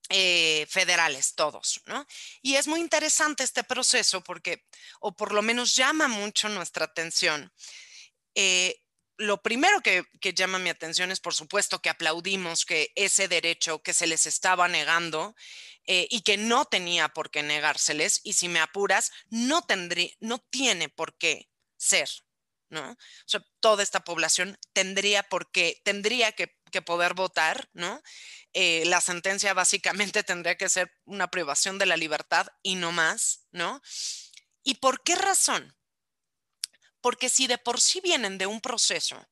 eh, federales, todos, ¿no? Y es muy interesante este proceso porque, o por lo menos llama mucho nuestra atención. Eh, lo primero que, llama mi atención es, por supuesto, que aplaudimos que ese derecho que se les estaba negando eh, y que no tenía por qué negárseles, y si me apuras, no, tendría, no tiene por qué ser, ¿no? Toda esta población tendría por qué, tendría que, que poder votar, ¿no? Eh, la sentencia básicamente tendría que ser una privación de la libertad y no más, ¿no? ¿Y por qué razón? Porque si de por sí vienen de un proceso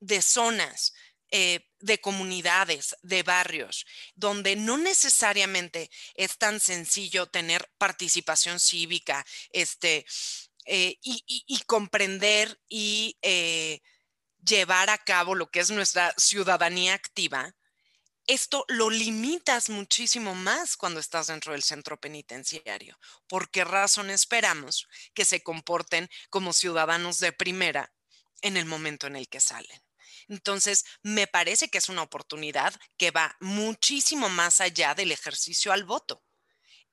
de zonas, eh, de comunidades, de barrios, donde no necesariamente es tan sencillo tener participación cívica, este, eh, y, comprender y llevar a cabo lo que es nuestra ciudadanía activa, esto lo limitas muchísimo más cuando estás dentro del centro penitenciario. ¿Por qué razón esperamos que se comporten como ciudadanos de primera en el momento en el que salen? Entonces, me parece que es una oportunidad que va muchísimo más allá del ejercicio al voto.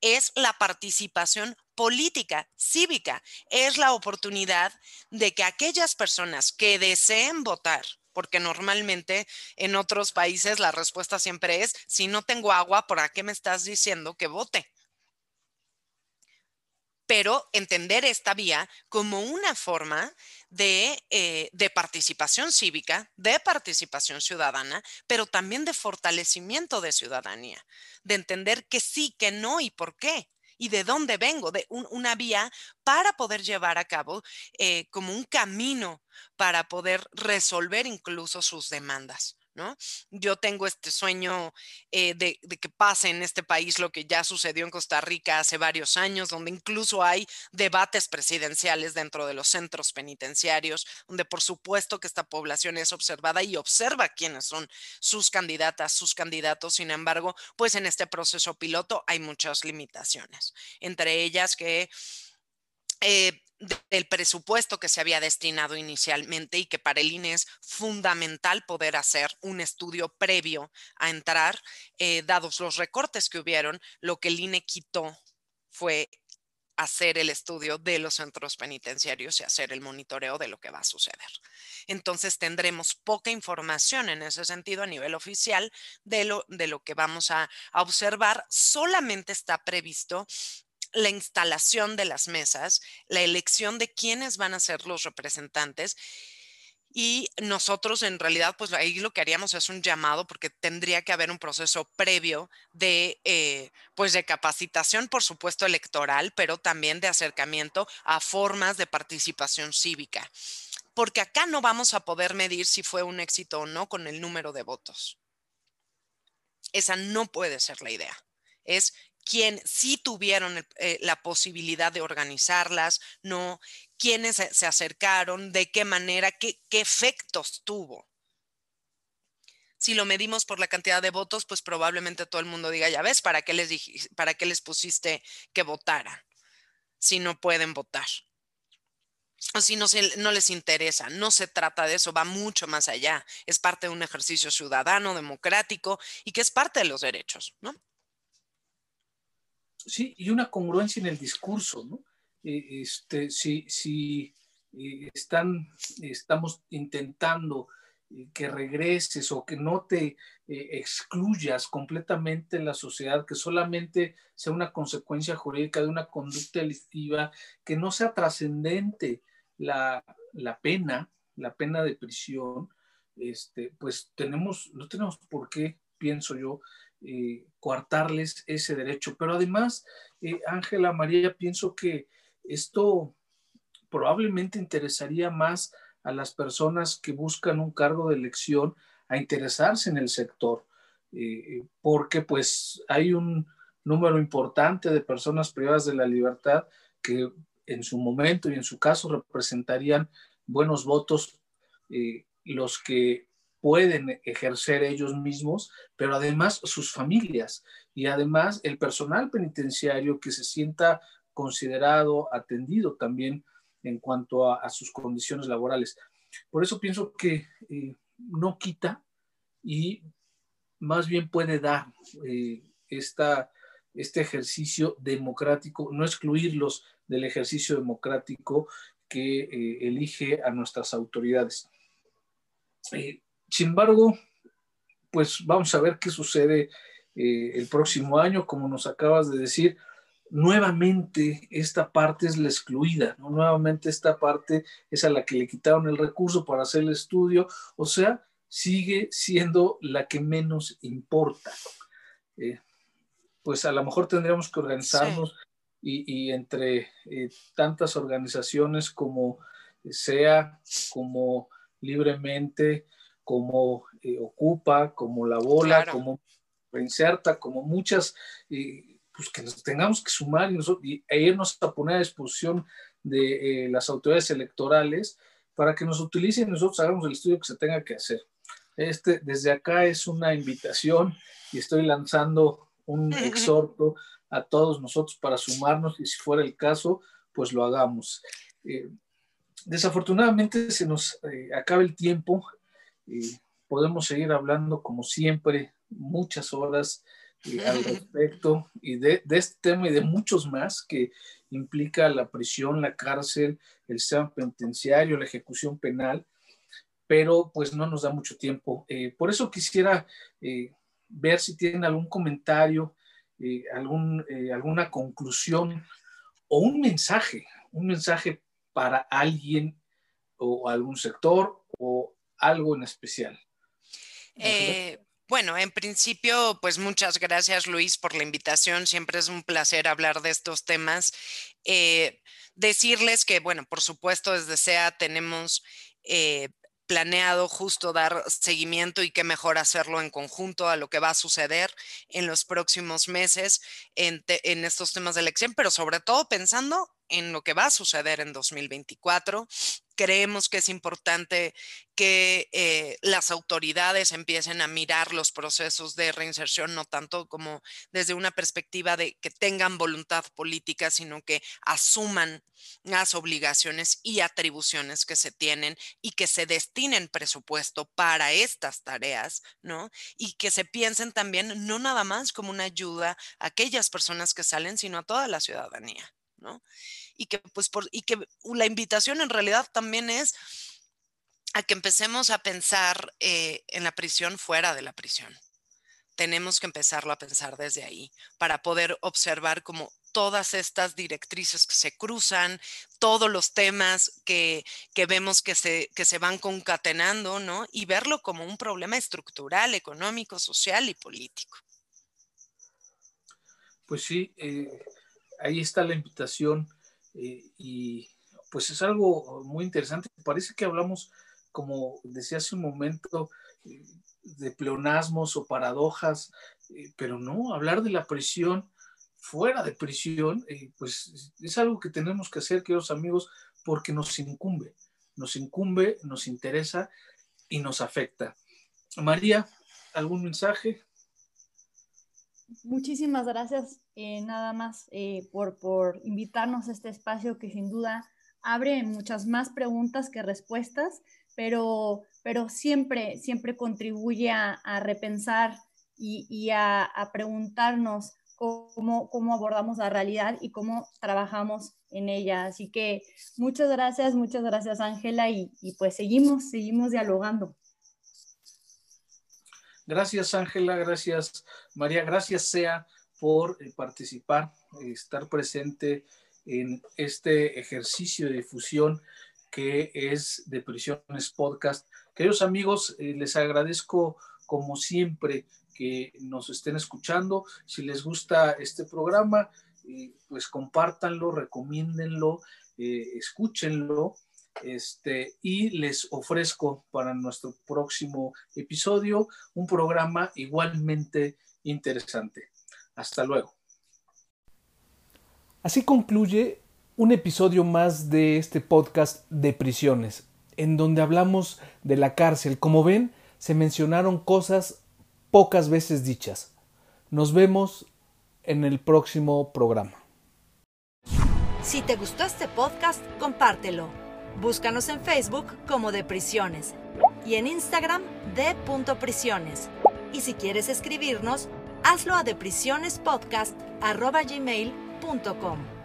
Es la participación política, cívica. Es la oportunidad de que aquellas personas que deseen votar, porque normalmente en otros países la respuesta siempre es, si no tengo agua, ¿por qué me estás diciendo que vote? Pero entender esta vía como una forma de, eh, de, participación cívica, de participación ciudadana, pero también de fortalecimiento de ciudadanía, de entender que sí, que no y por qué y de dónde vengo, de una vía para poder llevar a cabo eh, como un camino para poder resolver incluso sus demandas. ¿No? Yo tengo este sueño eh, de, que pase en este país lo que ya sucedió en Costa Rica hace varios años, donde incluso hay debates presidenciales dentro de los centros penitenciarios, donde por supuesto que esta población es observada y observa quiénes son sus candidatas, sus candidatos. Sin embargo, pues en este proceso piloto hay muchas limitaciones, entre ellas que... Eh, del presupuesto que se había destinado inicialmente y que para el INE es fundamental poder hacer un estudio previo a entrar, eh, dados los recortes que hubieron, lo que el INE quitó fue hacer el estudio de los centros penitenciarios y hacer el monitoreo de lo que va a suceder. Entonces tendremos poca información en ese sentido a nivel oficial de lo, de lo que vamos a, a observar. Solamente está previsto la instalación de las mesas, la elección de quiénes van a ser los representantes. Y nosotros en realidad, pues ahí lo que haríamos es un llamado porque tendría que haber un proceso previo de, eh, pues de capacitación, por supuesto, electoral, pero también de acercamiento a formas de participación cívica. Porque acá no vamos a poder medir si fue un éxito o no con el número de votos. Esa no puede ser la idea. Es quién sí tuvieron eh, la posibilidad de organizarlas, ¿no? quiénes se, acercaron, de qué manera, qué, qué efectos tuvo. Si lo medimos por la cantidad de votos, pues probablemente todo el mundo diga, ya ves, ¿para qué les, para qué les pusiste que votaran si no pueden votar? O si no, no les interesa, no se trata de eso, va mucho más allá. Es parte de un ejercicio ciudadano, democrático y que es parte de los derechos, ¿no? Sí, y una congruencia en el discurso, ¿no? Eh, este, si, si eh, están, estamos intentando eh, que regreses o que no te excluyas completamente en la sociedad, que solamente sea una consecuencia jurídica de una conducta delictiva, que no sea trascendente la, la, pena, la pena de prisión, este, pues tenemos, no tenemos por qué, pienso yo, eh, coartarles ese derecho. Pero además, eh, Ángela María, pienso que esto probablemente interesaría más a las personas que buscan un cargo de elección a interesarse en el sector, eh, porque pues hay un número importante de personas privadas de la libertad que en su momento y en su caso representarían buenos votos los que pueden ejercer ellos mismos, pero además sus familias y además el personal penitenciario que se sienta considerado, atendido también en cuanto a, sus condiciones laborales. Por eso pienso que eh, no quita y más bien puede dar eh, esta, este ejercicio democrático, no excluirlos del ejercicio democrático que eh, elige a nuestras autoridades. Sin embargo, pues vamos a ver qué sucede eh, el próximo año, como nos acabas de decir. Nuevamente esta parte es la excluida, ¿no? nuevamente esta parte es a la que le quitaron el recurso para hacer el estudio, o sea, sigue siendo la que menos importa. Eh, pues a lo mejor tendríamos que organizarnos y, entre eh, tantas organizaciones como sea, como libremente, como eh, Ocupa, como La Bola, como Reinserta, como muchas, eh, pues que nos tengamos que sumar y, nosotros, y, e irnos a poner a disposición de eh, las autoridades electorales para que nos utilicen y nosotros hagamos el estudio que se tenga que hacer. Este, desde acá es una invitación y estoy lanzando un exhorto a todos nosotros para sumarnos y si fuera el caso, pues lo hagamos. desafortunadamente se nos acaba el tiempo podemos seguir hablando como siempre muchas horas eh, al respecto y de, este tema y de muchos más que implica la prisión, la cárcel, el sistema penitenciario, la ejecución penal, pero pues no nos da mucho tiempo. Eh, por eso quisiera eh, ver si tienen algún comentario, algún, alguna conclusión o un mensaje, un mensaje para alguien o algún sector o algo en especial. Eh, bueno, en principio, pues muchas gracias Luis por la invitación. Siempre es un placer hablar de estos temas. Eh, decirles que, bueno, por supuesto, desde SEA tenemos eh, planeado justo dar seguimiento y qué mejor hacerlo en conjunto a lo que va a suceder en los próximos meses en, en estos temas de elección, pero sobre todo pensando en lo que va a suceder en 2024 creemos que es importante que eh, las autoridades empiecen a mirar los procesos de reinserción, no tanto como desde una perspectiva de que tengan voluntad política, sino que asuman las obligaciones y atribuciones que se tienen y que se destinen presupuesto para estas tareas, ¿no? Y que se piensen también no nada más como una ayuda a aquellas personas que salen, sino a toda la ciudadanía. Y que, pues, y que la invitación en realidad también es a que empecemos a pensar eh, en la prisión fuera de la prisión. Tenemos que empezarlo a pensar desde ahí para poder observar como todas estas directrices que se cruzan, todos los temas que, que vemos que se, que se van concatenando, ¿no? Y verlo como un problema estructural, económico, social y político. Pues sí, eh, ahí está la invitación eh, y pues es algo muy interesante. Parece que hablamos, como decía hace un momento, eh, de pleonasmos o paradojas, eh, pero no, hablar de la prisión fuera de prisión, pues es algo que tenemos que hacer, queridos amigos, porque nos incumbe, nos incumbe, nos interesa y nos afecta. María, ¿algún mensaje? Muchísimas gracias, eh, nada más eh, por, por invitarnos a este espacio que sin duda abre muchas más preguntas que respuestas, pero, pero siempre, siempre contribuye a, repensar y, a, a, preguntarnos cómo, cómo abordamos la realidad y cómo trabajamos en ella. Así que muchas gracias, muchas gracias Ángela y, y pues seguimos, seguimos dialogando. Gracias Ángela, gracias María, gracias Sea por eh, participar, estar presente en este ejercicio de difusión que es de Prisiones Podcast. Queridos amigos, eh, les agradezco como siempre que nos estén escuchando. Si les gusta este programa, eh, pues compártanlo, recomiéndenlo, eh, escúchenlo. Este, y les ofrezco para nuestro próximo episodio un programa igualmente interesante. Hasta luego. Así concluye un episodio más de este podcast de prisiones, en donde hablamos de la cárcel. Como ven, se mencionaron cosas pocas veces dichas. Nos vemos en el próximo programa. Si te gustó este podcast, compártelo. Búscanos en Facebook como de prisiones y en Instagram de prisiones. Y si quieres escribirnos, hazlo a deprisionespodcast.gmail.com.